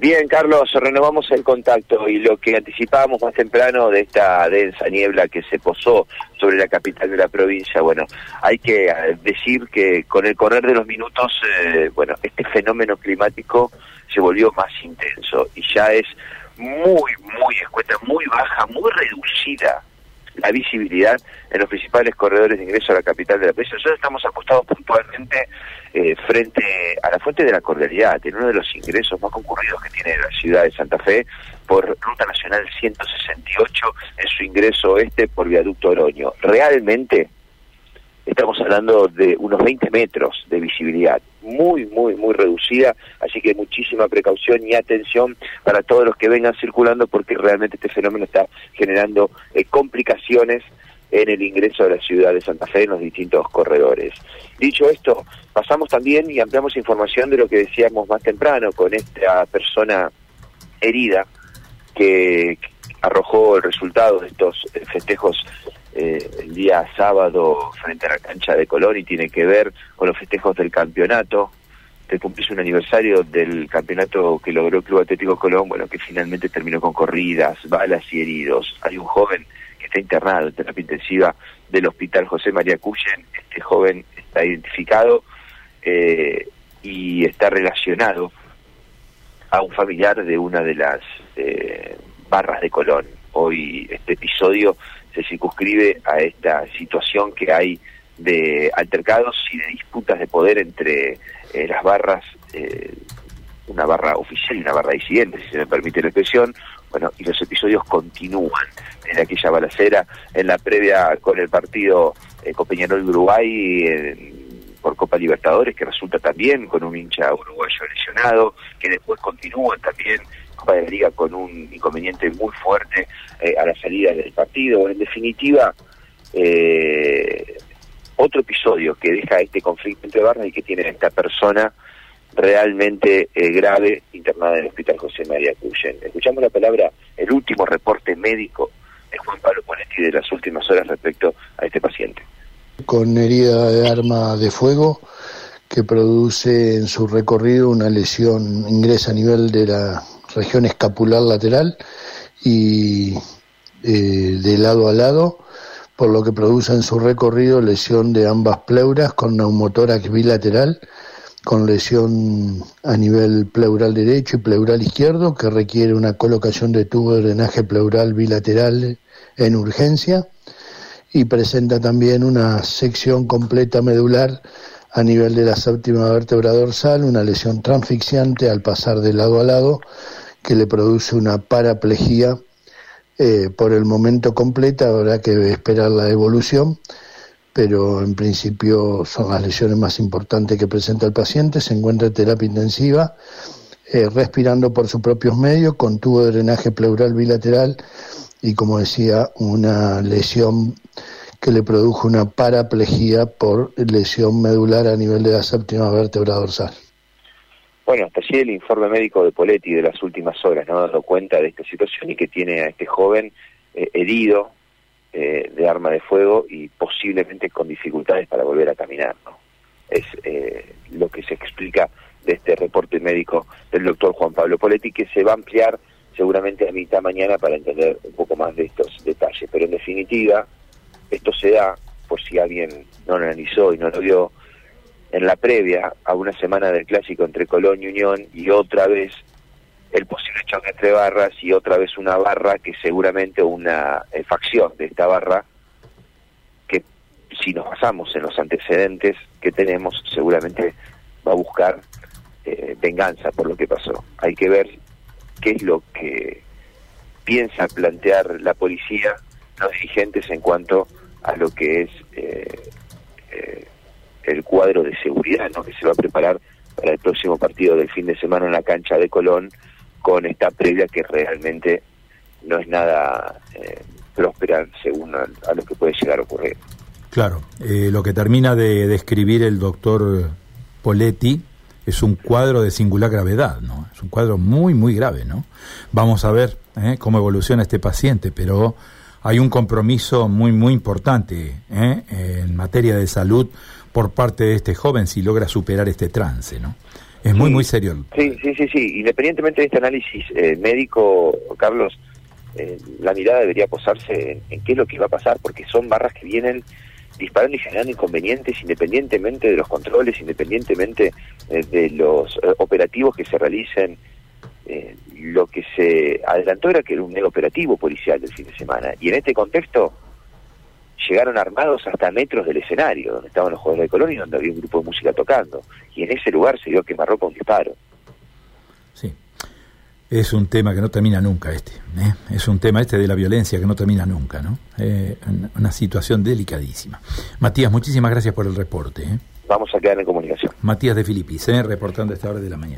Bien, Carlos, renovamos el contacto y lo que anticipábamos más temprano de esta densa niebla que se posó sobre la capital de la provincia, bueno, hay que eh, decir que con el correr de los minutos, eh, bueno, este fenómeno climático se volvió más intenso y ya es muy, muy escueta, muy baja, muy reducida la visibilidad en los principales corredores de ingreso a la capital de la provincia. Nosotros estamos apostados puntualmente eh, frente a la fuente de la cordialidad, en uno de los ingresos más concurridos que tiene la ciudad de Santa Fe por Ruta Nacional 168 en su ingreso oeste por Viaducto Oroño. Realmente estamos hablando de unos 20 metros de visibilidad, muy, muy, muy reducida, así que muchísima precaución y atención para todos los que vengan circulando porque realmente este fenómeno está generando eh, complicaciones en el ingreso a la ciudad de Santa Fe en los distintos corredores. Dicho esto, pasamos también y ampliamos información de lo que decíamos más temprano con esta persona herida que arrojó el resultado de estos eh, festejos eh, el día sábado frente a la cancha de Colón y tiene que ver con los festejos del campeonato, de cumplirse un aniversario del campeonato que logró el Club Atlético Colón, bueno, que finalmente terminó con corridas, balas y heridos. Hay un joven que está internado en terapia intensiva del Hospital José María Cuyen, este joven está identificado eh, y está relacionado a un familiar de una de las eh, barras de Colón. Hoy este episodio se circunscribe a esta situación que hay de altercados y de disputas de poder entre eh, las barras, eh, una barra oficial y una barra disidente, si se me permite la expresión, bueno, y los episodios continúan desde aquella balacera en la previa con el partido eh, con Peñarol Uruguay por Copa Libertadores, que resulta también con un hincha uruguayo lesionado, que después continúa también Copa de Liga con un inconveniente muy fuerte eh, a la salida del partido. En definitiva, eh, otro episodio que deja este conflicto entre barras y que tiene esta persona realmente eh, grave internada en el Hospital José María Cuyen. Escuchamos la palabra, el último reporte médico de Juan Pablo Ponetti de las últimas horas respecto a este paciente. Con herida de arma de fuego que produce en su recorrido una lesión, ingresa a nivel de la región escapular lateral y eh, de lado a lado, por lo que produce en su recorrido lesión de ambas pleuras con neumotórax bilateral, con lesión a nivel pleural derecho y pleural izquierdo, que requiere una colocación de tubo de drenaje pleural bilateral en urgencia, y presenta también una sección completa medular a nivel de la séptima vértebra dorsal, una lesión transfixiante al pasar de lado a lado que le produce una paraplejía eh, por el momento completa, habrá que esperar la evolución, pero en principio son las lesiones más importantes que presenta el paciente, se encuentra en terapia intensiva, eh, respirando por sus propios medios, con tubo de drenaje pleural bilateral y, como decía, una lesión que le produjo una paraplejía por lesión medular a nivel de la séptima vértebra dorsal. Bueno, hasta allí el informe médico de Poletti de las últimas horas, ¿no? Dando cuenta de esta situación y que tiene a este joven eh, herido eh, de arma de fuego y posiblemente con dificultades para volver a caminar, ¿no? Es eh, lo que se explica de este reporte médico del doctor Juan Pablo Poletti, que se va a ampliar seguramente a mitad mañana para entender un poco más de estos detalles. Pero en definitiva, esto se da, por si alguien no lo analizó y no lo vio, en la previa a una semana del clásico entre Colón y Unión y otra vez el posible choque entre barras y otra vez una barra que seguramente una eh, facción de esta barra que si nos basamos en los antecedentes que tenemos seguramente va a buscar eh, venganza por lo que pasó. Hay que ver qué es lo que piensa plantear la policía, los dirigentes en cuanto a lo que es eh, el cuadro de seguridad ¿no? que se va a preparar para el próximo partido del fin de semana en la cancha de Colón con esta previa que realmente no es nada eh, próspera según a, lo que puede llegar a ocurrir. Claro, eh, lo que termina de describir el doctor Poletti es un cuadro de singular gravedad, ¿no? Es un cuadro muy, muy grave, ¿no? Vamos a ver ¿eh? cómo evoluciona este paciente, pero hay un compromiso muy, muy importante en materia de salud por parte de este joven si logra superar este trance, ¿no? Es muy, muy serio. Sí, sí, sí, sí. Independientemente de este análisis eh, médico, Carlos, eh, la mirada debería posarse en, qué es lo que va a pasar, porque son barras que vienen disparando y generando inconvenientes independientemente de los controles, independientemente eh, de los operativos que se realicen. Lo que se adelantó era que era un operativo policial del fin de semana. Y en este contexto llegaron armados hasta metros del escenario, donde estaban los jugadores de Colón y donde había un grupo de música tocando. Y en ese lugar se dio quemarropa un disparo. Sí. Es un tema que no termina nunca este. ¿eh? Es un tema este de la violencia que no termina nunca, ¿no? Eh, una situación delicadísima. Matías, muchísimas gracias por el reporte. ¿eh? Vamos a quedar en comunicación. Matías de Filipis, ¿eh? reportando a esta hora de la mañana.